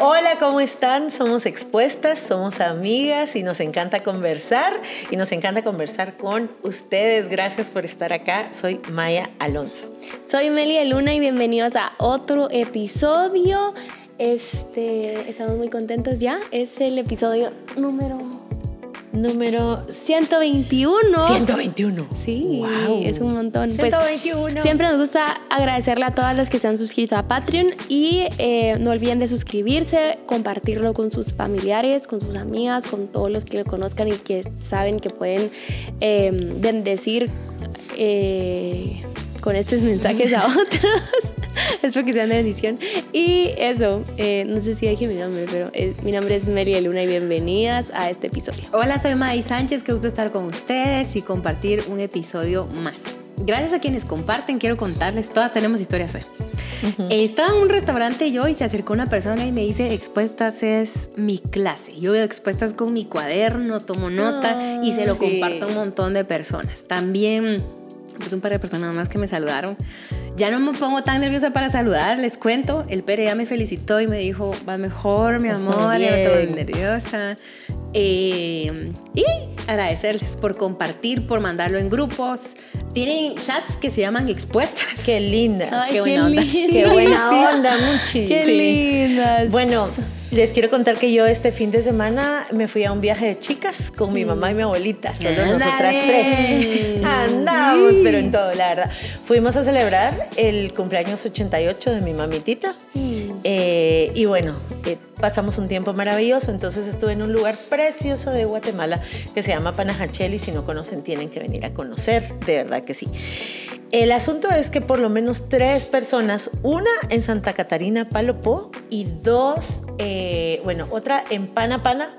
Hola, ¿cómo están? Somos expuestas, somos amigas y nos encanta conversar y nos encanta conversar con ustedes. Gracias por estar acá. Soy Maya Alonso. Soy Melia Luna y bienvenidos a otro episodio. Este, estamos muy contentos ya. Es el episodio número número 121. 121. Sí, es un montón. 121. Pues, siempre nos gusta agradecerle a todas las que se han suscrito a Patreon y eh, no olviden de suscribirse, compartirlo con sus familiares, con sus amigas, con todos los que lo conozcan y que saben que pueden eh, bendecir eh, con estos mensajes a otros. Espero que sean de bendición. Y eso, eh, no sé si dije mi nombre, pero eh, mi nombre es Melia Luna y bienvenidas a este episodio. Hola, soy May Sánchez, qué gusto estar con ustedes y compartir un episodio más. Gracias a quienes comparten, quiero contarles, todas tenemos historias hoy. Estaba en un restaurante yo y se acercó una persona y me dice, expuestas es mi clase. Yo veo expuestas con mi cuaderno, tomo nota y se lo comparto a un montón de personas. También, pues un par de personas más que me saludaron ya no me pongo tan nerviosa para saludar, les cuento. El Pere ya me felicitó y me dijo, va mejor, mi amor, ya no estoy nerviosa. Eh, y agradecerles por compartir, por mandarlo en grupos. Tienen chats que se llaman expuestas. Qué linda. qué, buena onda. Qué buena onda, muchísimo. Qué lindas. Bueno, les quiero contar que yo este fin de semana me fui a un viaje de chicas con mi mamá y mi abuelita, solo nosotras tres. Andamos, pero en todo, la verdad. Fuimos a celebrar el cumpleaños 88 de mi mamitita. Eh, y bueno, eh, pasamos un tiempo maravilloso. Entonces estuve en un lugar precioso de Guatemala que se llama Panajachel y si no conocen tienen que venir a conocer, de verdad que sí. El asunto es que por lo menos tres personas, una en Santa Catarina, Palopó, y dos, eh, bueno, otra en Panapana,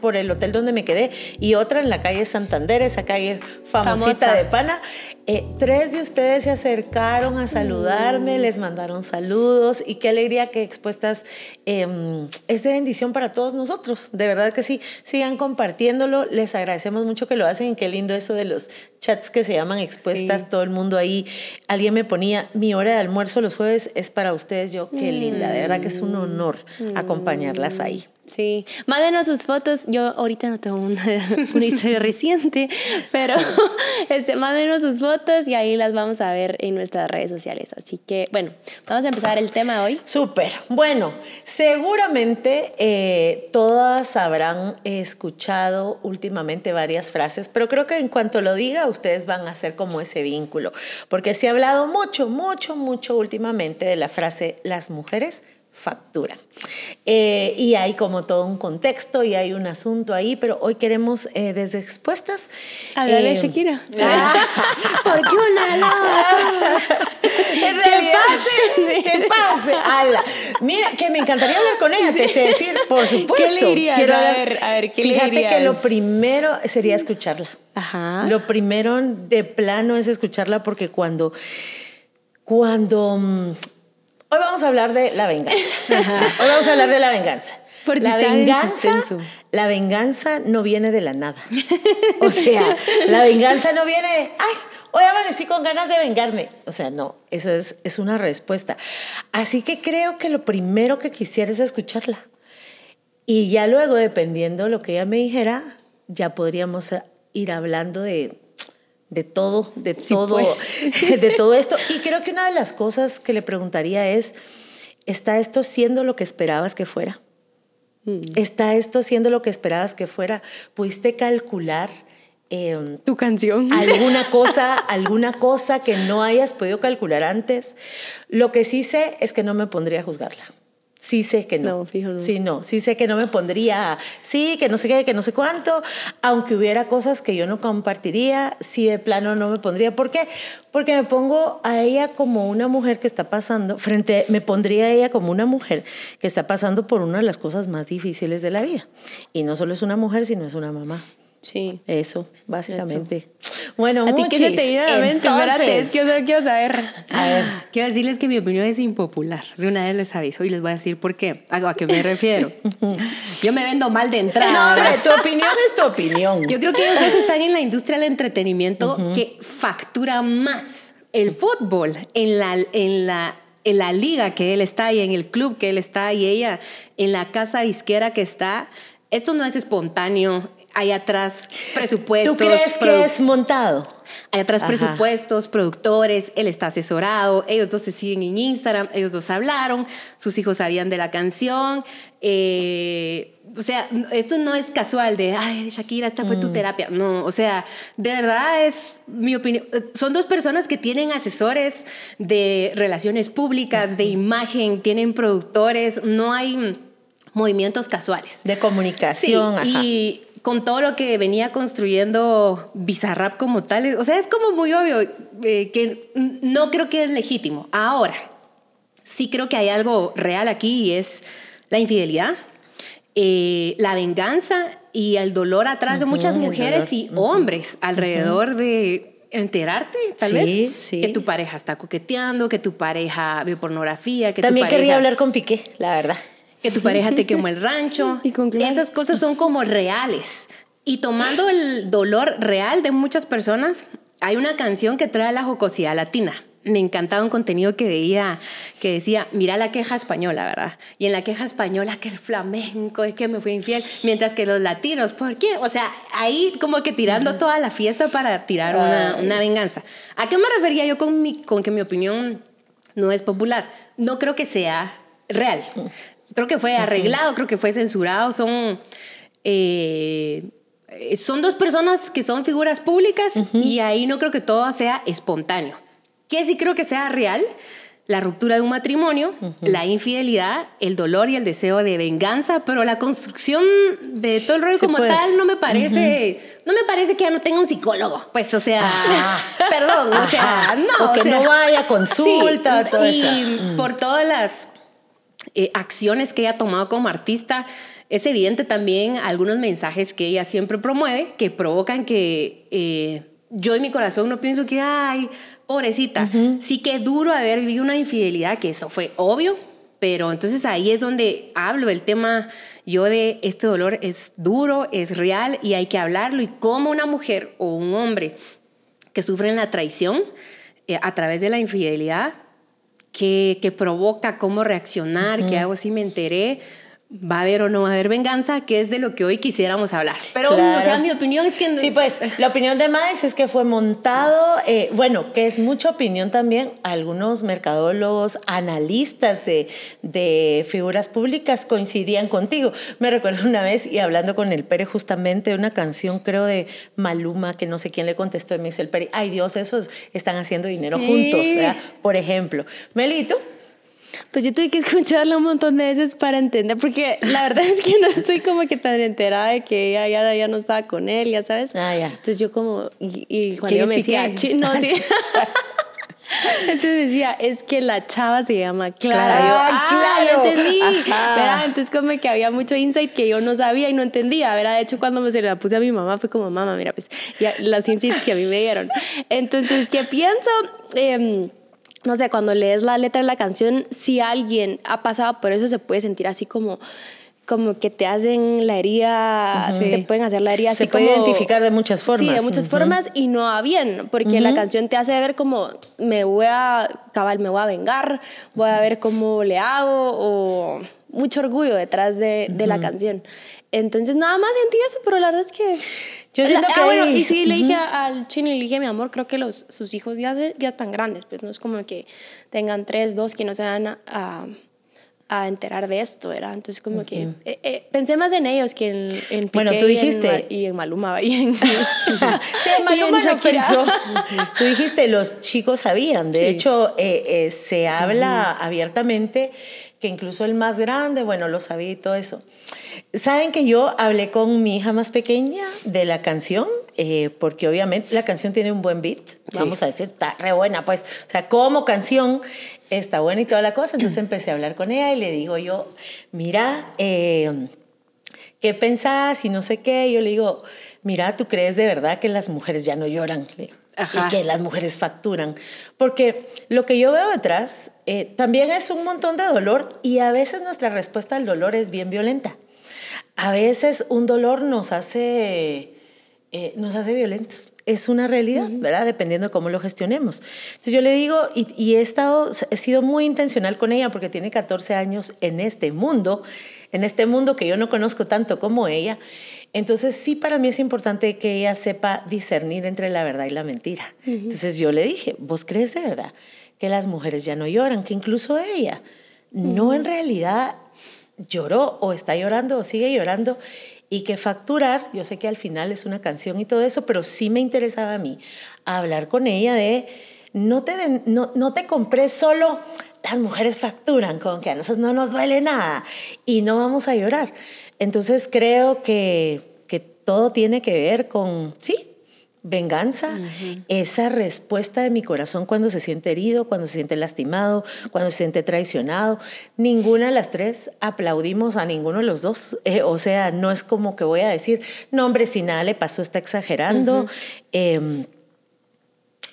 por el hotel donde me quedé, y otra en la calle Santander, esa calle famosita de Pana. Eh, tres de ustedes se acercaron a saludarme, mm. les mandaron saludos y qué alegría que expuestas em, es de bendición para todos nosotros. De verdad que sí, sigan compartiéndolo. Les agradecemos mucho que lo hacen qué lindo eso de los chats que se llaman expuestas, todo el mundo ahí. Alguien me ponía, mi hora de almuerzo los jueves es para ustedes. Yo, qué linda, de verdad que es un honor mm. acompañarlas ahí. Sí, mándenos sus fotos. Yo ahorita no tengo una, historia reciente, pero este, mándenos sus fotos y ahí las vamos a ver en nuestras redes sociales. Así que, bueno, vamos a empezar el tema hoy. Súper. Bueno, seguramente eh, todas habrán escuchado últimamente varias frases, pero creo que en cuanto lo diga, ustedes van a hacer como ese vínculo, porque se ha hablado mucho, mucho, mucho últimamente de la frase las mujeres factura. Eh, y hay como todo un contexto y hay un asunto ahí, pero hoy queremos eh, desde expuestas. Hablarle eh, Shakira. ¿Por qué una ¿Qué pase? ¿Qué pase? Ala. Mira, que me encantaría hablar con ella, te sé decir, por supuesto. ¿Qué le dirías? Quiero a ver, a ver, ¿qué Fíjate le que lo primero sería escucharla. Ajá. Lo primero de plano es escucharla porque cuando cuando mm, Hoy vamos a hablar de la venganza. Hoy vamos a hablar de la venganza. la venganza, la venganza no viene de la nada. O sea, la venganza no viene de, ay, hoy amanecí con ganas de vengarme. O sea, no, eso es, es una respuesta. Así que creo que lo primero que quisiera es escucharla. Y ya luego, dependiendo de lo que ella me dijera, ya podríamos ir hablando de de todo, de todo, pues. de todo esto. Y creo que una de las cosas que le preguntaría es, ¿está esto siendo lo que esperabas que fuera? Mm. ¿Está esto siendo lo que esperabas que fuera? ¿Pudiste calcular em, tu canción? Alguna cosa, alguna cosa que no hayas podido calcular antes. Lo que sí sé es que no me pondría a juzgarla. Sí sé que no. No, fijo no. Sí, no. Sí sé que no me pondría, sí, que no sé qué, que no sé cuánto, aunque hubiera cosas que yo no compartiría, sí de plano no me pondría. ¿Por qué? Porque me pongo a ella como una mujer que está pasando, frente, me pondría a ella como una mujer que está pasando por una de las cosas más difíciles de la vida. Y no solo es una mujer, sino es una mamá. Sí. Eso, básicamente. Bueno, ¿A ti qué se te mente? Espérate, es que yo quiero saber. A ver, quiero decirles que mi opinión es impopular. De una vez les aviso y les voy a decir por qué. ¿A qué me refiero? yo me vendo mal de entrada. No, hombre, tu opinión es tu opinión. Yo creo que ustedes están en la industria del entretenimiento que factura más el fútbol en la, en la en la liga que él está y en el club que él está y ella en la casa disquera que está, esto no es espontáneo. Hay atrás presupuestos. ¿Tú crees que es montado? Hay atrás presupuestos, productores, él está asesorado, ellos dos se siguen en Instagram, ellos dos hablaron, sus hijos sabían de la canción. Eh, o sea, esto no es casual de, ay, Shakira, esta fue tu mm. terapia. No, o sea, de verdad es mi opinión. Son dos personas que tienen asesores de relaciones públicas, de imagen, tienen productores, no hay movimientos casuales. De comunicación. Y con todo lo que venía construyendo Bizarrap como tal, o sea, es como muy obvio eh, que no creo que es legítimo. Ahora, sí creo que hay algo real aquí y es la infidelidad, eh, la venganza y el dolor atrás de muchas mujeres y hombres alrededor de enterarte, tal vez, que tu pareja está coqueteando, que tu pareja ve pornografía, que También tu pareja... querría hablar con Piqué, la verdad que tu pareja te quemó el rancho. y con Esas cosas son como reales. Y tomando el dolor real de muchas personas, hay una canción que trae la jocosidad latina. Me encantaba un contenido que veía que decía, mira la queja española, ¿verdad? Y en la queja española que el flamenco es que me fui infiel, mientras que los latinos, ¿por qué? O sea, ahí como que tirando toda la fiesta para tirar una, una, venganza. ¿A qué me refería yo con, mi, con que mi opinión no es popular? No creo que sea real creo que fue arreglado, creo que fue censurado, son... Eh, son dos personas que son figuras públicas y ahí no creo que todo sea espontáneo. ¿Qué sí creo que sea real? La ruptura de un matrimonio, la infidelidad, el dolor y el deseo de venganza, pero la construcción de todo el rollo como pues. tal no me parece, no me parece que ya no tenga un psicólogo. Pues, o sea, perdón, o sea, no. O que no vaya a consulta, todo y por todas las eh, acciones que ella ha tomado como artista, es evidente también algunos mensajes que ella siempre promueve que provocan que eh, yo en mi corazón no pienso que, ay, pobrecita, sí que duro haber vivido una infidelidad, que eso fue obvio, pero entonces ahí es donde hablo el tema yo de este dolor es duro, es real y hay que hablarlo. Y como una mujer o un hombre que sufren la traición eh, a través de la infidelidad que, provoca, cómo reaccionar, qué hago si me enteré, va a haber o no va a haber venganza, que es de lo que hoy quisiéramos hablar. Pero, o sea, mi opinión es que... Sí, pues, la opinión de Maes es que fue montado, eh, bueno, que es mucha opinión también, algunos mercadólogos, analistas de, de figuras públicas coincidían contigo. Me recuerdo una vez, y hablando con el Pere justamente, de una canción, creo, de Maluma, que no sé quién le contestó, y me dice el Pere, ay Dios, esos están haciendo dinero juntos, ¿verdad? Por ejemplo. Melito, pues yo tuve que escucharla un montón de veces para entender, porque la verdad es que no estoy como que tan enterada de que ella ya, ya no estaba con él, ya sabes. Ah, ya. Entonces yo como, y, y Juan me decía, no, sí. Entonces decía, es que la chava se llama Clara. Ah, ah claro. entendí. Entonces como que había mucho insight que yo no sabía y no entendía. ¿verdad? De hecho, cuando me se la puse a mi mamá fue como, mamá, mira, pues ya, las insights que a mí me dieron. Entonces, ¿qué pienso? Eh, no sé, cuando lees la letra de la canción, si alguien ha pasado por eso, se puede sentir así como como que te hacen la herida, te pueden hacer la herida se así puede identificar de muchas formas. Sí, de muchas formas y no a bien, porque la canción te hace ver como me voy a cabal, me voy a vengar, voy a ver cómo le hago o mucho orgullo detrás de, de la canción. Entonces nada más sentí eso, pero la verdad es que yo siento que. Ah, bueno, y sí, le dije al chino, le dije, mi amor, creo que los, sus hijos ya, ya están grandes, pues no es como que tengan tres, dos, que no se van a, a, enterar de esto, ¿verdad? Entonces, como que eh, eh, pensé más en ellos que en, en Bueno, tú dijiste. Y en, Maluma. Y en, sí, Maluma lo pensó. tú dijiste, los chicos sabían. De hecho, eh, se habla abiertamente que incluso el más grande, bueno, lo sabía y todo eso. Saben que yo hablé con mi hija más pequeña de la canción, eh, porque obviamente la canción tiene un buen beat, vamos a decir, está re buena, pues, o sea, como canción está buena y toda la cosa. Entonces empecé a hablar con ella y le digo yo, mira, eh, ¿qué pensás? Y no sé qué. yo le digo, mira, ¿tú crees de verdad que las mujeres ya no lloran? Y que las mujeres facturan. Porque lo que yo veo detrás eh, también es un montón de dolor y a veces nuestra respuesta al dolor es bien violenta a veces un dolor nos hace, eh, nos hace violentos. es una realidad, ¿verdad? Dependiendo de cómo lo gestionemos. Entonces yo le digo, y, he estado, he sido muy intencional con ella porque tiene 14 años en este mundo, en este mundo que yo no conozco tanto como ella. Entonces sí para mí es importante que ella sepa discernir entre la verdad y la mentira. Entonces yo le dije, ¿vos crees de verdad que las mujeres ya no lloran? Que incluso ella no en realidad lloró o está llorando o sigue llorando y que facturar, yo sé que al final es una canción y todo eso, pero sí me interesaba a mí hablar con ella de no te, no, no te compré solo las mujeres facturan, con que a nosotros no nos duele nada y no vamos a llorar. Entonces creo que, que todo tiene que ver con, sí, venganza, esa respuesta de mi corazón cuando se siente herido, cuando se siente lastimado, cuando se siente traicionado. Ninguna de las tres aplaudimos a ninguno de los dos. Eh, o sea, no es como que voy a decir, no, hombre, si nada le pasó, está exagerando. Em,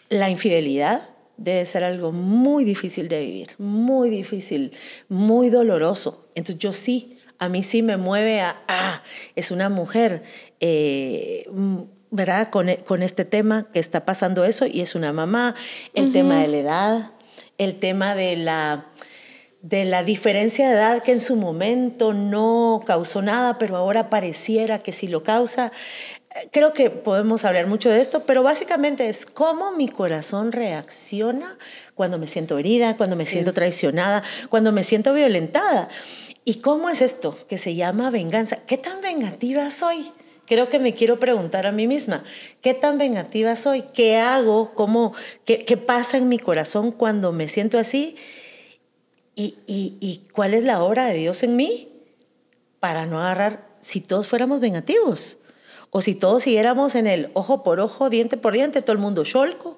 la infidelidad debe ser algo muy difícil de vivir, muy difícil, muy doloroso. Entonces yo sí, a mí sí me mueve a, ah, es una mujer. Eh, ¿verdad? Con, con, este tema que está pasando eso y es una mamá, el tema de la edad, el tema de la, de la diferencia de edad que en su momento no causó nada, pero ahora pareciera que sí lo causa. Creo que podemos hablar mucho de esto, pero básicamente es cómo mi corazón reacciona cuando me siento herida, cuando me siento traicionada, cuando me siento violentada. ¿Y cómo es esto que se llama venganza? ¿Qué tan vengativa soy? creo que me quiero preguntar a mí misma, ¿qué tan vengativa soy? ¿Qué hago? ¿Cómo, qué, qué pasa en mi corazón cuando me siento así? ¿Y, y, y cuál es la obra de Dios en mí para no agarrar si todos fuéramos vengativos? O si todos siguiéramos en el ojo por ojo, diente por diente, todo el mundo cholco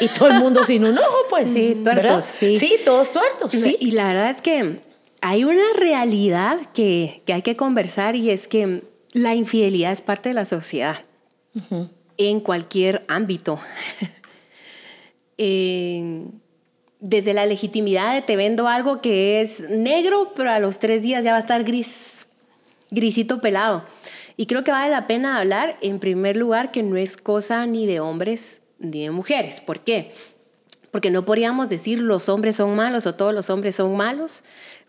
y todo el mundo sin un ojo, pues. Sí, tuertos, sí. Sí, todos tuertos, sí. Y la verdad es que hay una realidad que, que hay que conversar y es que la infidelidad es parte de la sociedad en cualquier ámbito. desde la legitimidad de te vendo algo que es negro, pero a los tres días ya va a estar gris, grisito pelado. Y creo que vale la pena hablar, en primer lugar, que no es cosa ni de hombres ni de mujeres. ¿Por qué? Porque no podríamos decir los hombres son malos o todos los hombres son malos,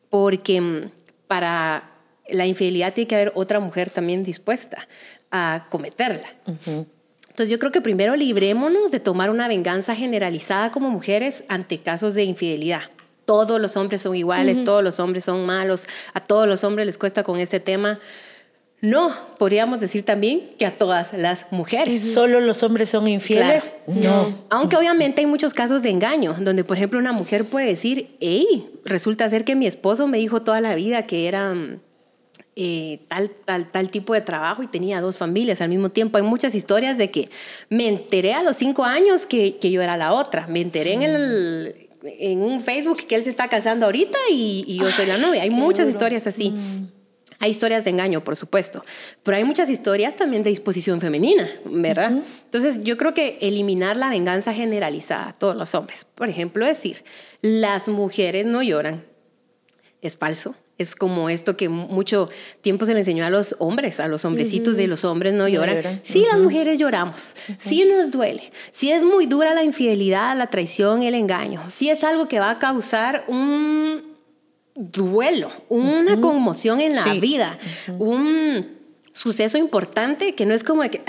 porque mm, para la infidelidad tiene que haber otra mujer también dispuesta a cometerla. Entonces yo creo que primero librémonos de tomar una venganza generalizada como mujeres ante casos de infidelidad. Todos los hombres son iguales, todos los hombres son malos, a todos los hombres les cuesta con este tema. No, podríamos decir también que a todas las mujeres. ¿Solo los hombres son infieles? No. Aunque obviamente hay muchos casos de engaño, donde por ejemplo una mujer puede decir, hey, resulta ser que mi esposo me dijo toda la vida que era eh, tal, tal, tal tipo de trabajo y tenía dos familias al mismo tiempo. Hay muchas historias de que me enteré a los cinco años que, que yo era la otra. Me enteré en, el, en un Facebook que él se está casando ahorita y, y yo soy la novia. Hay muchas historias así. Mm. Hay historias de engaño, por supuesto, pero hay muchas historias también de disposición femenina, ¿verdad? Entonces, yo creo que eliminar la venganza generalizada a todos los hombres, por ejemplo, decir, las mujeres no lloran, es falso es como esto que mucho tiempo se le enseñó a los hombres, a los hombrecitos de los hombres no lloran. Sí, las mujeres lloramos, sí nos duele, sí es muy dura la infidelidad, la traición, el engaño, sí es algo que va a causar un duelo, una conmoción en la vida, un suceso importante que no es como de que,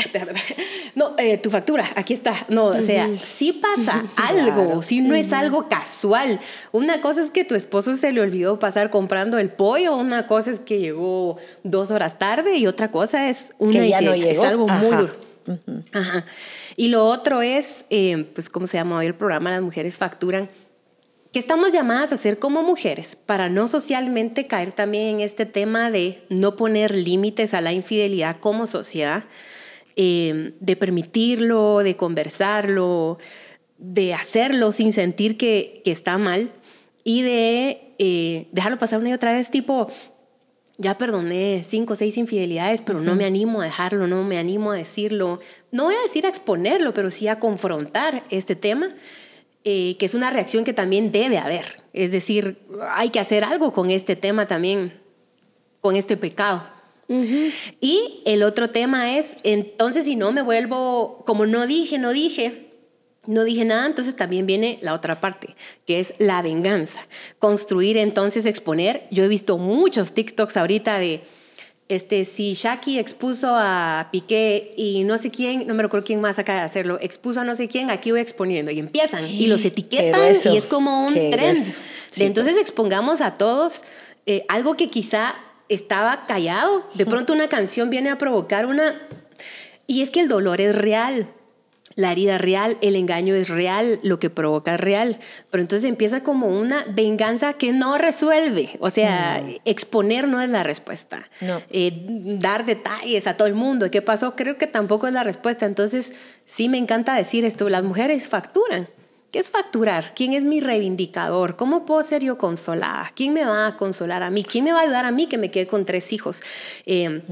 no, eh, tu factura, aquí está. No, o sea, sí pasa algo, sí no es algo casual. Una cosa es que tu esposo se le olvidó pasar comprando el pollo, una cosa es que llegó dos horas tarde y otra cosa es una que ya no llegó. es algo muy duro. Ajá. Y lo otro es, eh, pues, ¿cómo se llama hoy el programa? Las mujeres facturan que estamos llamadas a hacer como mujeres para no socialmente caer también en este tema de no poner límites a la infidelidad como sociedad, eh, de permitirlo, de conversarlo, de hacerlo sin sentir que, está mal y de eh, dejarlo pasar una y otra vez tipo, ya perdoné cinco o seis infidelidades, pero no me animo a dejarlo, no me animo a decirlo, no voy a decir a exponerlo, pero sí a confrontar este tema. Eh, que es una reacción que también debe haber. Es decir, hay que hacer algo con este tema también, con este pecado. Y el otro tema es, entonces si no me vuelvo, como no dije, no dije, no dije nada, entonces también viene la otra parte, que es la venganza. Construir, entonces, exponer. Yo he visto muchos TikToks ahorita de, este, si Shaki expuso a Piqué y no sé quién, no me recuerdo quién más acaba de hacerlo, expuso a no sé quién, aquí voy exponiendo y empiezan y los etiquetan y es como un trend. entonces pues. expongamos a todos eh, algo que quizá estaba callado. De pronto una canción viene a provocar una... Y es que el dolor es real la herida real, el engaño es real, lo que provoca es real. Pero entonces empieza como una venganza que no resuelve. O sea, exponer no es la respuesta. Eh, dar detalles a todo el mundo. ¿Qué pasó? Creo que tampoco es la respuesta. Entonces, sí me encanta decir esto. Las mujeres facturan. ¿Qué es facturar? ¿Quién es mi reivindicador? ¿Cómo puedo ser yo consolada? ¿Quién me va a consolar a mí? ¿Quién me va a ayudar a mí que me quede con tres hijos? Eh,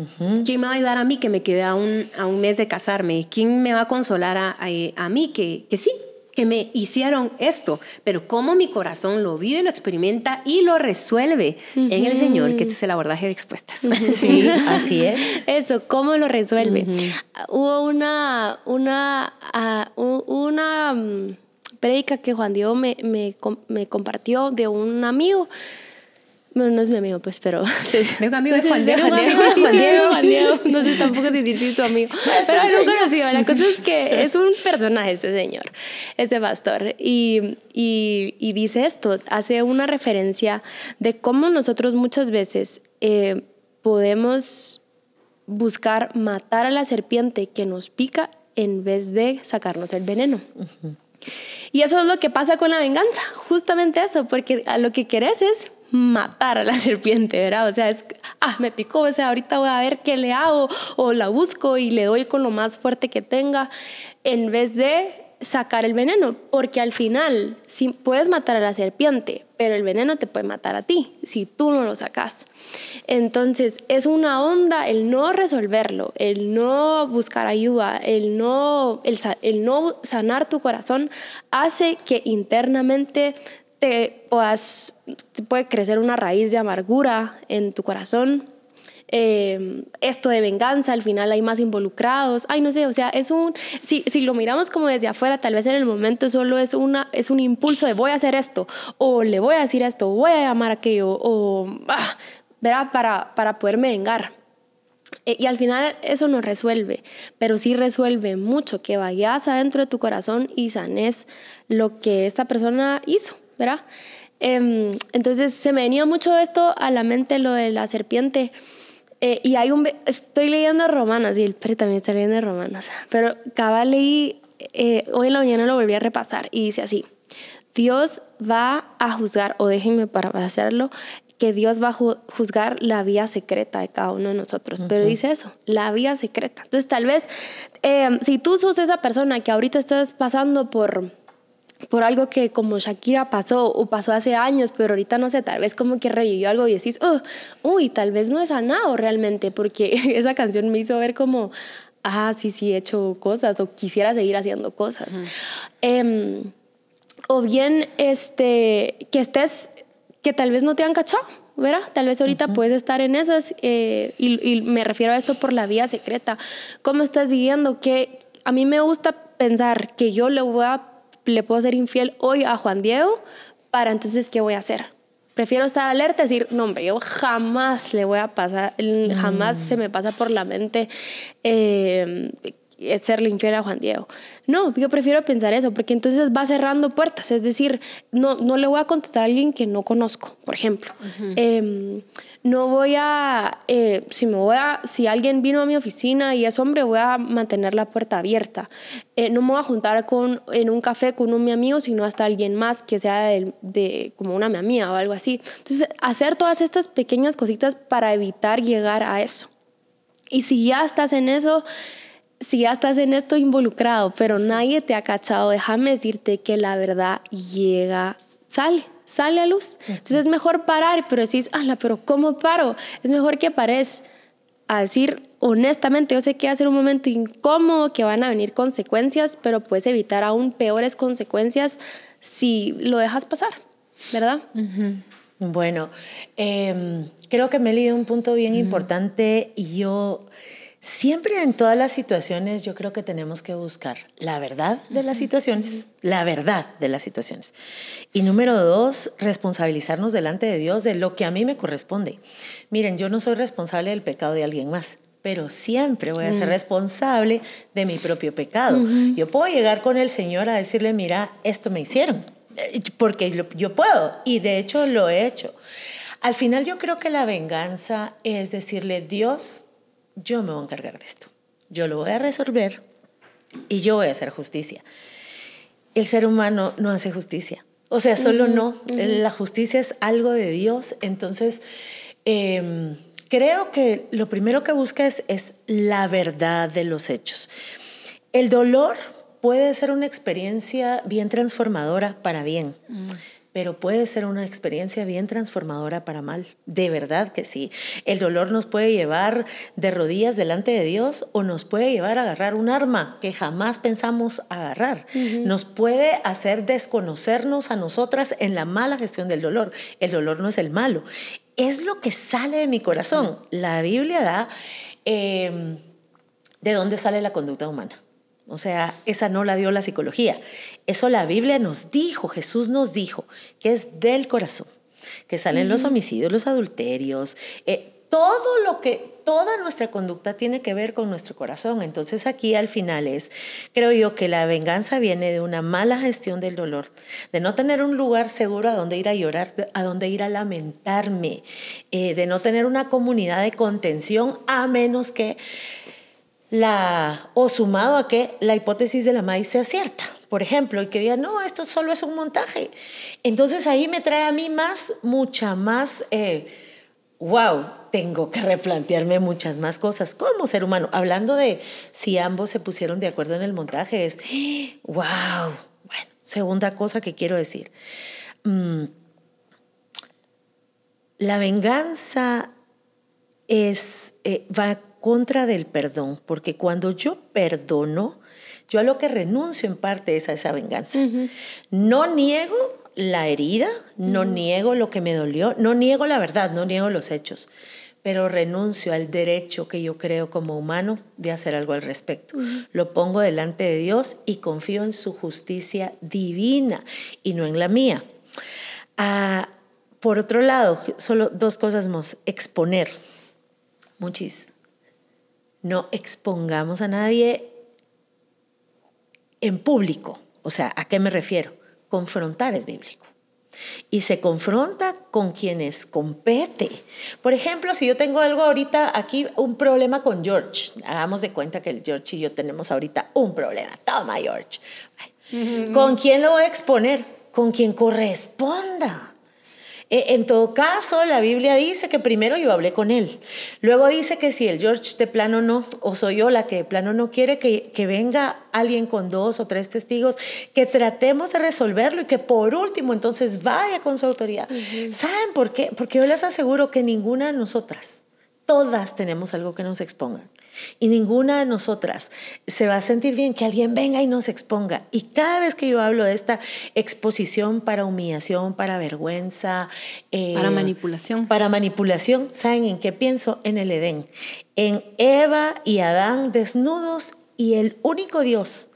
¿Quién me va a ayudar a mí que me quede a un, a un mes de casarme? ¿Quién me va a consolar a, a, mí que, que sí, que me hicieron esto, pero cómo mi corazón lo vive, lo experimenta y lo resuelve en el Señor, que este es el abordaje de expuestas. Sí, así es. Eso, cómo lo resuelve. Hubo una, una, ah, una mm, predica que Juan Diego me, me, me compartió de un amigo. Bueno, no es mi amigo, pues, pero. De un amigo de Juan Diego. De un amigo de Juan Diego. Juan Diego. No sé tampoco si es su amigo. Pero es un conocido. La cosa es que es un personaje este señor, este pastor. Y, y, y dice esto: hace una referencia de cómo nosotros muchas veces eh, podemos buscar matar a la serpiente que nos pica en vez de sacarnos el veneno. Y eso es lo que pasa con la venganza, justamente eso, porque lo que querés es matar a la serpiente, ¿verdad? O sea, es, ah, me picó, o sea, ahorita voy a ver qué le hago, o la busco y le doy con lo más fuerte que tenga, en vez de sacar el veneno, porque al final si puedes matar a la serpiente, pero el veneno te puede matar a ti si tú no lo sacas. Entonces es una onda el no resolverlo, el no buscar ayuda, el no, el, no sanar tu corazón hace que internamente te puedas, te puede crecer una raíz de amargura en tu corazón Em, esto de venganza, al final hay más involucrados, ay no sé, o sea, es un, si, si lo miramos como desde afuera, tal vez en el momento solo es, una, es un impulso de voy a hacer esto, o le voy a decir esto, voy a llamar a aquello, o, ah, ¿verdad? Para, para poderme vengar. E, y al final eso no resuelve, pero sí resuelve mucho que vayas adentro de tu corazón y sanes lo que esta persona hizo, ¿verdad? Em, entonces se me venía mucho esto a la mente, lo de la serpiente. Eh, y hay un... Estoy leyendo Romanos y el pre también está leyendo Romanos. Pero leí, eh, hoy en la mañana lo volví a repasar y dice así, Dios va a juzgar, o déjenme para hacerlo, que Dios va a juzgar la vía secreta de cada uno de nosotros. Pero dice eso, la vía secreta. Entonces tal vez, eh, si tú sos esa persona que ahorita estás pasando por por algo que como Shakira pasó o pasó hace años, pero ahorita no sé, tal vez como que revivió algo y decís, oh, uy, tal vez no he sanado realmente, porque esa canción me hizo ver como, ah, sí, sí, he hecho cosas o quisiera seguir haciendo cosas. Em, o bien, este, que estés, que tal vez no te han cachado. ¿verdad? Tal vez ahorita puedes estar en esas, eh, y, y, me refiero a esto por la vía secreta. ¿Cómo estás viviendo? Que a mí me gusta pensar que yo le voy a le puedo ser infiel hoy a Juan Diego, para entonces, ¿qué voy a hacer? Prefiero estar alerta y decir, no, hombre, yo jamás le voy a pasar, jamás mm. se me pasa por la mente eh, serle infiel a Juan Diego. No, yo prefiero pensar eso, porque entonces va cerrando puertas, es decir, no, no le voy a contestar a alguien que no conozco, por ejemplo. Em, no voy a, eh, si me voy a, si alguien vino a mi oficina y es hombre, voy a mantener la puerta abierta. Eh, no me voy a juntar con, en un café con un mi amigo, sino hasta alguien más que sea de, de, como una mi amiga o algo así. Entonces, hacer todas estas pequeñas cositas para evitar llegar a eso. Y si ya estás en eso, si ya estás en esto involucrado, pero nadie te ha cachado, déjame decirte que la verdad llega, sale, sale a luz. Entonces es mejor parar, pero decís, ala, pero ¿cómo paro? Es mejor que pares a decir honestamente, yo sé que va a ser un momento incómodo, que van a venir consecuencias, pero puedes evitar aún peores consecuencias si lo dejas pasar, ¿verdad? Bueno, em, creo que me he leído un punto bien importante y yo siempre en todas las situaciones yo creo que tenemos que buscar la verdad de las situaciones, la verdad de las situaciones. Y número dos, responsabilizarnos delante de Dios de lo que a mí me corresponde. Miren, yo no soy responsable del pecado de alguien más pero siempre voy a ser responsable de mi propio pecado. Yo puedo llegar con el Señor a decirle, mira, esto me hicieron, eh, porque yo puedo, y de hecho lo he hecho. Al final yo creo que la venganza es decirle, Dios, yo me voy a encargar de esto, yo lo voy a resolver y yo voy a hacer justicia. El ser humano no hace justicia, o sea, solo no, la justicia es algo de Dios, entonces... Em, creo que lo primero que busca es, es, la verdad de los hechos. El dolor puede ser una experiencia bien transformadora para bien, mm. Pero puede ser una experiencia bien transformadora para mal. De verdad que sí. El dolor nos puede llevar de rodillas delante de Dios o nos puede llevar a agarrar un arma que jamás pensamos agarrar. Nos puede hacer desconocernos a nosotras en la mala gestión del dolor. El dolor no es el malo. Es lo que sale de mi corazón. La Biblia da em, de dónde sale la conducta humana. O sea, esa no la dio la psicología. Eso la Biblia nos dijo, Jesús nos dijo, que es del corazón, que salen los homicidios, los adulterios, eh, todo lo que, toda nuestra conducta tiene que ver con nuestro corazón. Entonces aquí al final es, creo yo que la venganza viene de una mala gestión del dolor, de no tener un lugar seguro a donde ir a llorar, a donde ir a lamentarme, eh, de no tener una comunidad de contención a menos que la, o sumado a que la hipótesis de la maíz sea cierta, por ejemplo, y que diga, no, esto solo es un montaje. Entonces ahí me trae a mí más, mucha más, eh, wow, tengo que replantearme muchas más cosas como ser humano. Hablando de si ambos se pusieron de acuerdo en el montaje, es, wow, bueno, segunda cosa que quiero decir. Mm, la venganza es, eh, va contra del perdón, porque cuando yo perdono, yo a lo que renuncio en parte es a esa venganza. No niego la herida, no niego lo que me dolió, no niego la verdad, no niego los hechos, pero renuncio al derecho que yo creo como humano de hacer algo al respecto. Lo pongo delante de Dios y confío en su justicia divina y no en la mía. Ah, por otro lado, solo dos cosas más. Exponer. Muchis no expongamos a nadie en público. O sea, ¿a qué me refiero? Confrontar es bíblico. Y se confronta con quienes compete. Por ejemplo, si yo tengo algo ahorita aquí, un problema con George, hagamos de cuenta que el George y yo tenemos ahorita un problema. Toma, George. ¿Con quién lo voy a exponer? Con quien corresponda. E, en todo caso, la Biblia dice que primero yo hablé con él. Luego dice que si el George de plano no, o soy yo la que de plano no quiere que, que venga alguien con dos o tres testigos, que tratemos de resolverlo y que por último entonces vaya con su autoridad. ¿Saben por qué? Porque yo les aseguro que ninguna de nosotras, todas tenemos algo que nos expongan. Y ninguna de nosotras se va a sentir bien que alguien venga y nos exponga. Y cada vez que yo hablo de esta exposición para humillación, para vergüenza, eh, para manipulación. Para manipulación, ¿saben en qué pienso? En el Edén. En Eva y Adán desnudos y el único Dios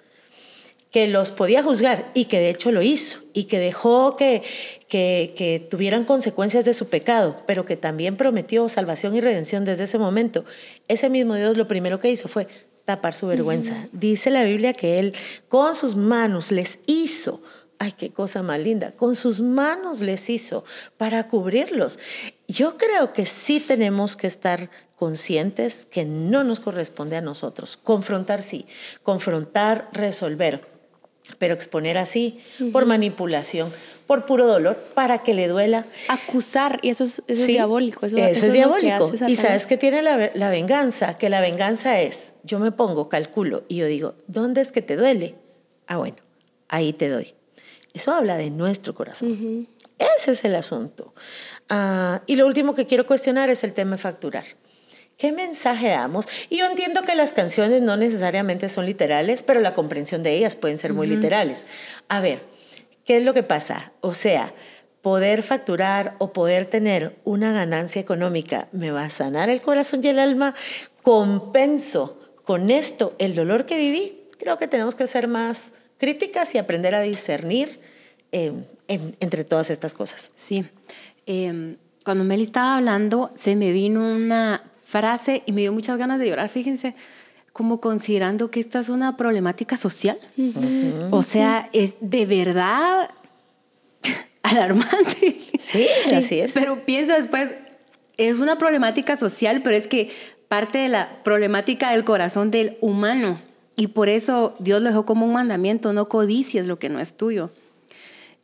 que los podía juzgar y que de hecho lo hizo y que dejó que, que, tuvieran consecuencias de su pecado, pero que también prometió salvación y redención desde ese momento, ese mismo Dios lo primero que hizo fue tapar su vergüenza. Dice la Biblia que Él con sus manos les hizo, ay, qué cosa más linda, con sus manos les hizo para cubrirlos. Yo creo que sí tenemos que estar conscientes que no nos corresponde a nosotros. Confrontar sí, confrontar, resolver pero exponer así por manipulación, por puro dolor, para que le duela. Acusar, y eso es, diabólico. Eso, es diabólico. y sabes que tiene la, la, venganza, que la venganza es, yo me pongo, calculo, y yo digo, ¿dónde es que te duele? Ah, bueno, ahí te doy. Eso habla de nuestro corazón. Ese es el asunto. Ah, y lo último que quiero cuestionar es el tema de facturar. ¿Qué mensaje damos? Y yo entiendo que las canciones no necesariamente son literales, pero la comprensión de ellas pueden ser muy literales. A ver, ¿qué es lo que pasa? O sea, poder facturar o poder tener una ganancia económica me va a sanar el corazón y el alma, compenso con esto el dolor que viví, creo que tenemos que ser más críticas y aprender a discernir eh, entre todas estas cosas. Sí. Em, cuando Meli estaba hablando, se me vino una frase y me dio muchas ganas de llorar, fíjense, como considerando que esta es una problemática social. O sea, es de verdad alarmante. Sí, así es. Pero pienso después, es una problemática social, pero es que parte de la problemática del corazón del humano. Y por eso Dios lo dejó como un mandamiento, no codicies lo que no es tuyo.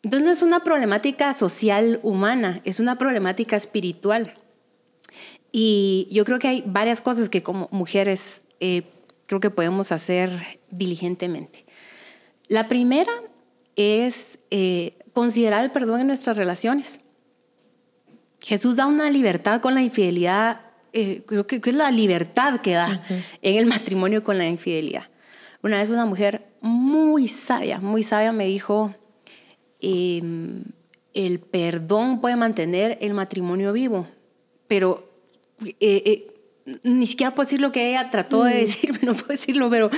Entonces no es una problemática social humana, es una problemática espiritual. Y yo creo que hay varias cosas que como mujeres eh, creo que podemos hacer diligentemente. La primera es eh, considerar el perdón en nuestras relaciones. Jesús da una libertad con la infidelidad, eh, creo que, es la libertad que da en el matrimonio con la infidelidad. Una vez una mujer muy sabia, muy sabia me dijo, em, el perdón puede mantener el matrimonio vivo, pero eh, eh, ni siquiera puedo decir lo que ella trató de mm. decir, no puedo decirlo, pero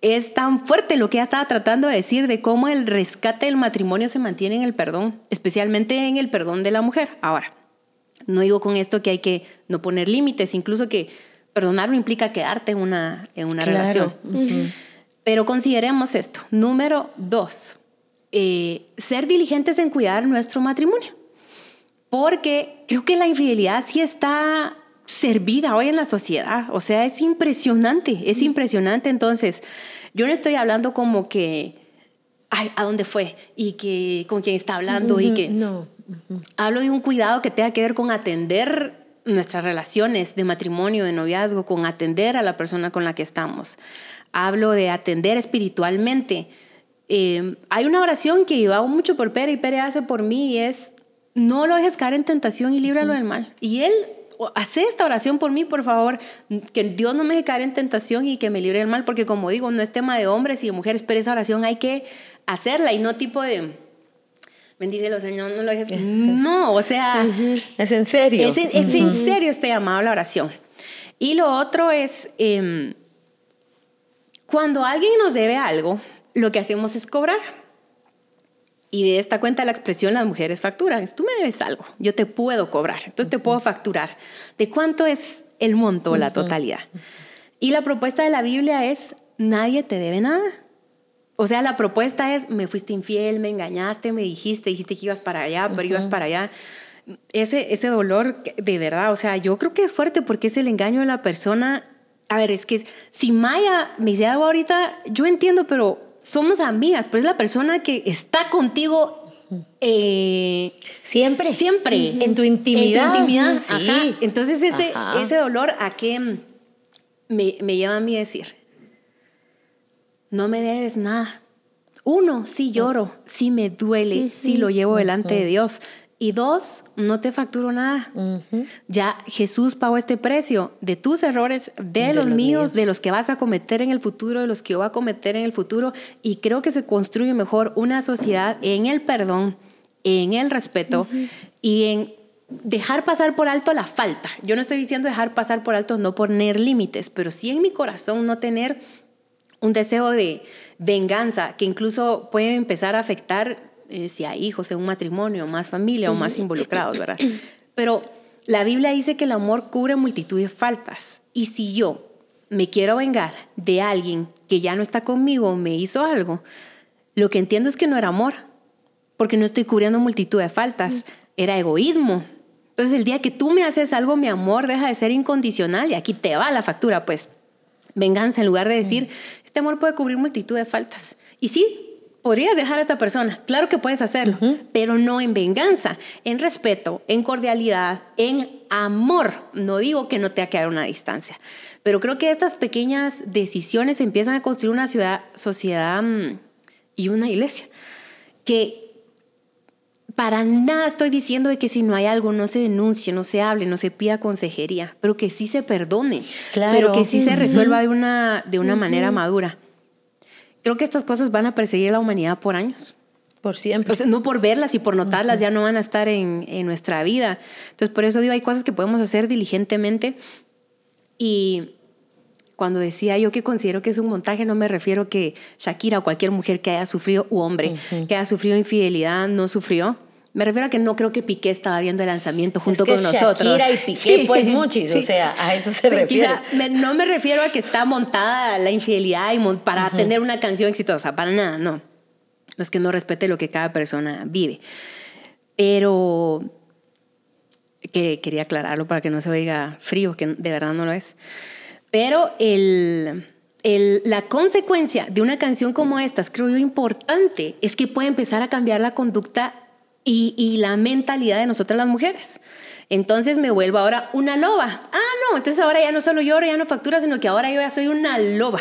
es tan fuerte lo que ella estaba tratando de decir de cómo el rescate del matrimonio se mantiene en el perdón, especialmente en el perdón de la mujer. Ahora, no digo con esto que hay que no poner límites, incluso que perdonar no implica quedarte en una, en una relación. Pero consideremos esto. Número dos, eh, ser diligentes en cuidar nuestro matrimonio. Porque creo que la infidelidad sí está servida hoy en la sociedad. O sea, es impresionante, es impresionante. Entonces, yo no estoy hablando como que, ay, ¿a dónde fue? Y que con quién está hablando y que... No. Hablo de un cuidado que tenga que ver con atender nuestras relaciones de matrimonio, de noviazgo, con atender a la persona con la que estamos hablo de atender espiritualmente. Eh, hay una oración que yo hago mucho por Pere y Pere hace por mí y es, no lo dejes caer en tentación y líbralo del mal. Y él hace esta oración por mí, por favor, que Dios no me deje caer en tentación y que me libre del mal, porque como digo, no es tema de hombres y de mujeres, pero esa oración hay que hacerla y no tipo de, bendícelo Señor, no lo dejes. No, o sea... Es en serio. Es, en serio este llamado a la oración. Y lo otro es... Em, cuando alguien nos debe algo, lo que hacemos es cobrar. Y de esta cuenta la expresión las mujeres facturan. Tú me debes algo, yo te puedo cobrar, entonces te puedo facturar. ¿De cuánto es el monto la totalidad? Y la propuesta de la Biblia es, nadie te debe nada. O sea, la propuesta es, me fuiste infiel, me engañaste, me dijiste, dijiste que ibas para allá, pero ibas para allá. Ese, ese dolor, de verdad, o sea, yo creo que es fuerte porque es el engaño de la persona a ver, es que si Maya me dice algo ahorita, yo entiendo, pero somos amigas, pero es la persona que está contigo eh, siempre. Siempre. En tu intimidad. En tu intimidad. Sí. Entonces ese, ese dolor a qué me, me, lleva a mí a decir, no me debes nada. Uno, sí lloro, sí me duele, sí lo llevo delante de Dios. Y dos, no te facturo nada. Ya Jesús pagó este precio de tus errores, de, los, míos, de los que vas a cometer en el futuro, de los que yo voy a cometer en el futuro. Y creo que se construye mejor una sociedad en el perdón, en el respeto y en dejar pasar por alto la falta. Yo no estoy diciendo dejar pasar por alto no poner límites, pero sí en mi corazón no tener un deseo de venganza que incluso puede empezar a afectar eh, si hay hijos en un matrimonio, más familia o más involucrados, ¿verdad? Pero la Biblia dice que el amor cubre multitud de faltas. Y si yo me quiero vengar de alguien que ya no está conmigo o me hizo algo, lo que entiendo es que no era amor, porque no estoy cubriendo multitud de faltas, era egoísmo. Entonces el día que tú me haces algo, mi amor deja de ser incondicional y aquí te va la factura, pues venganza en lugar de decir, este amor puede cubrir multitud de faltas. Y sí, podrías dejar a esta persona, claro que puedes hacerlo, pero no en venganza, en respeto, en cordialidad, en amor. No digo que no te ha quedado una distancia, pero creo que estas pequeñas decisiones empiezan a construir una ciudad, sociedad mm, y una iglesia que para nada estoy diciendo de que si no hay algo no se denuncie, no se hable, no se pida consejería, pero que sí se perdone, pero que sí se resuelva de una, de una manera madura. Creo que estas cosas van a perseguir a la humanidad por años. Por siempre. O sea, no por verlas y por notarlas, ya no van a estar en, en, nuestra vida. Entonces, por eso digo, hay cosas que podemos hacer diligentemente. Y cuando decía yo que considero que es un montaje, no me refiero que Shakira o cualquier mujer que haya sufrido, u hombre, que haya sufrido infidelidad, no sufrió. Me refiero a que no creo que Piqué estaba viendo el lanzamiento junto es que con nosotros. Shakira y Piqué, pues muchis, o sea, a eso se refiere. no me refiero a que está montada la infidelidad y para tener una canción exitosa, para nada, no. No es que no respete lo que cada persona vive. Pero que quería aclararlo para que no se oiga frío, que de verdad no lo es. Pero el, el, la consecuencia de una canción como esta, creo yo importante, es que puede empezar a cambiar la conducta y, y, la mentalidad de nosotras las mujeres. Entonces me vuelvo ahora una loba. Ah, no, entonces ahora ya no solo lloro, ya no factura, sino que ahora yo ya soy una loba.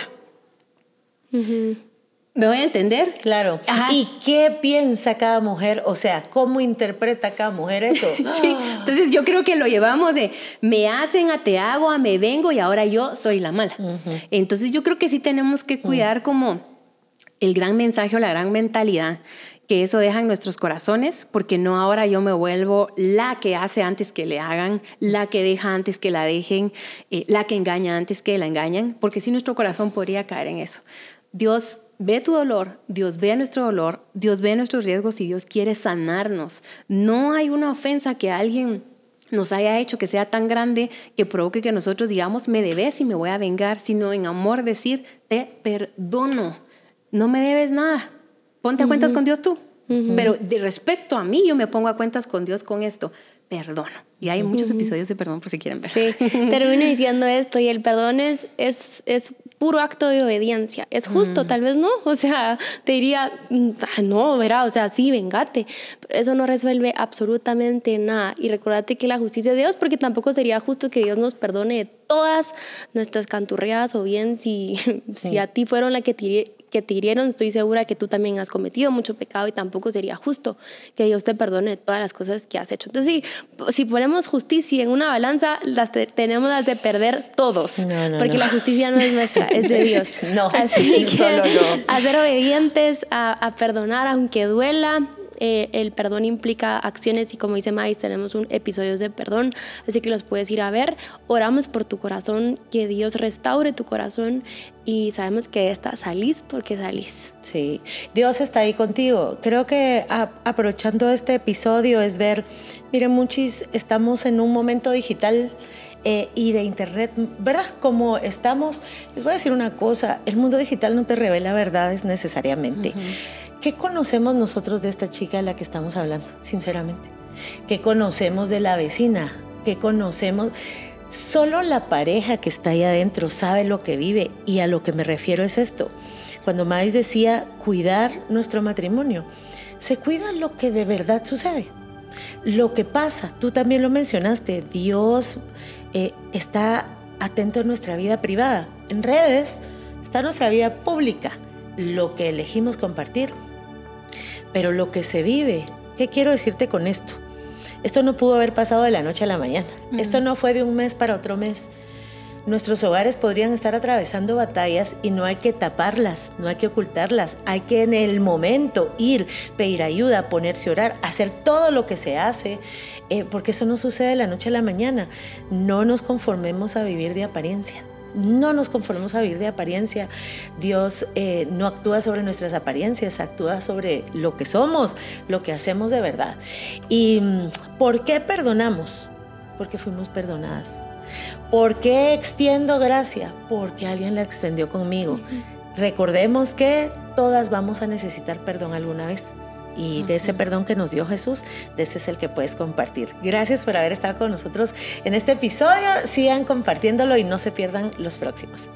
¿Me voy a entender? Claro. ¿Y qué piensa cada mujer? O sea, ¿cómo interpreta cada mujer eso? sí. Entonces yo creo que lo llevamos de me hacen a te hago, a me vengo y ahora yo soy la mala. Entonces yo creo que sí tenemos que cuidar como el gran mensaje o la gran mentalidad que eso deja en nuestros corazones, porque no ahora yo me vuelvo la que hace antes que le hagan, la que deja antes que la dejen, eh, la que engaña antes que la engañan, porque si nuestro corazón podría caer en eso. Dios ve tu dolor, Dios ve nuestro dolor, Dios ve nuestros riesgos y Dios quiere sanarnos. No hay una ofensa que alguien nos haya hecho que sea tan grande que provoque que nosotros digamos, me debes y me voy a vengar, sino en amor decir, te perdono, no me debes nada, ponte a cuentas con Dios tú. Pero de respecto a mí, yo me pongo a cuentas con Dios con esto, perdono. Y hay muchos episodios de perdón por si quieren ver. Sí, termino diciendo esto y el perdón es, es, es puro acto de obediencia. Es justo, tal vez no. O sea, te diría, mm, ah, no, verá, o sea, sí, vengate. Pero eso no resuelve absolutamente nada. Y recordate que la justicia de Dios, porque tampoco sería justo que Dios nos perdone todas nuestras canturreadas o bien si, si a ti fueron la que te, que te hirieron, estoy segura que tú también has cometido mucho pecado y tampoco sería justo que Dios te perdone todas las cosas que has hecho. Entonces, sí, si ponemos justicia en una balanza, las tenemos las de perder todos, porque la justicia no es nuestra, es de Dios. No, Así que no. a ser obedientes, a, a perdonar aunque duela, eh, el perdón implica acciones y como dice Mais, tenemos un episodio de perdón, así que los puedes ir a ver. Oramos por tu corazón, que Dios restaure tu corazón y sabemos que de esta salís porque salís. Sí, Dios está ahí contigo. Creo que aprovechando este episodio es ver, miren, muchis, estamos en un momento digital. Eh, y de internet, ¿verdad? Como estamos, les voy a decir una cosa, el mundo digital no te revela verdades necesariamente. ¿Qué conocemos nosotros de esta chica de la que estamos hablando, sinceramente? ¿Qué conocemos de la vecina? ¿Qué conocemos? Solo la pareja que está ahí adentro sabe lo que vive y a lo que me refiero es esto. Cuando Mais decía cuidar nuestro matrimonio, se cuida lo que de verdad sucede. Lo que pasa, tú también lo mencionaste, Dios eh, está atento a nuestra vida privada. En redes está nuestra vida pública, lo que elegimos compartir pero lo que se vive, ¿qué quiero decirte con esto? Esto no pudo haber pasado de la noche a la mañana. Esto no fue de un mes para otro mes. Nuestros hogares podrían estar atravesando batallas y no hay que taparlas, no hay que ocultarlas. Hay que en el momento ir, pedir ayuda, ponerse a orar, hacer todo lo que se hace, eh, porque eso no sucede de la noche a la mañana. No nos conformemos a vivir de apariencia. No nos conformemos a vivir de apariencia. Dios eh, no actúa sobre nuestras apariencias, actúa sobre lo que somos, lo que hacemos de verdad. ¿Y mm, por qué perdonamos? Porque fuimos perdonadas. ¿Por qué extiendo gracia? Porque alguien la extendió conmigo. Recordemos que todas vamos a necesitar perdón alguna vez y de ese perdón que nos dio Jesús, de ese es el que puedes compartir. Gracias por haber estado con nosotros en este episodio. Sigan compartiéndolo y no se pierdan los próximos.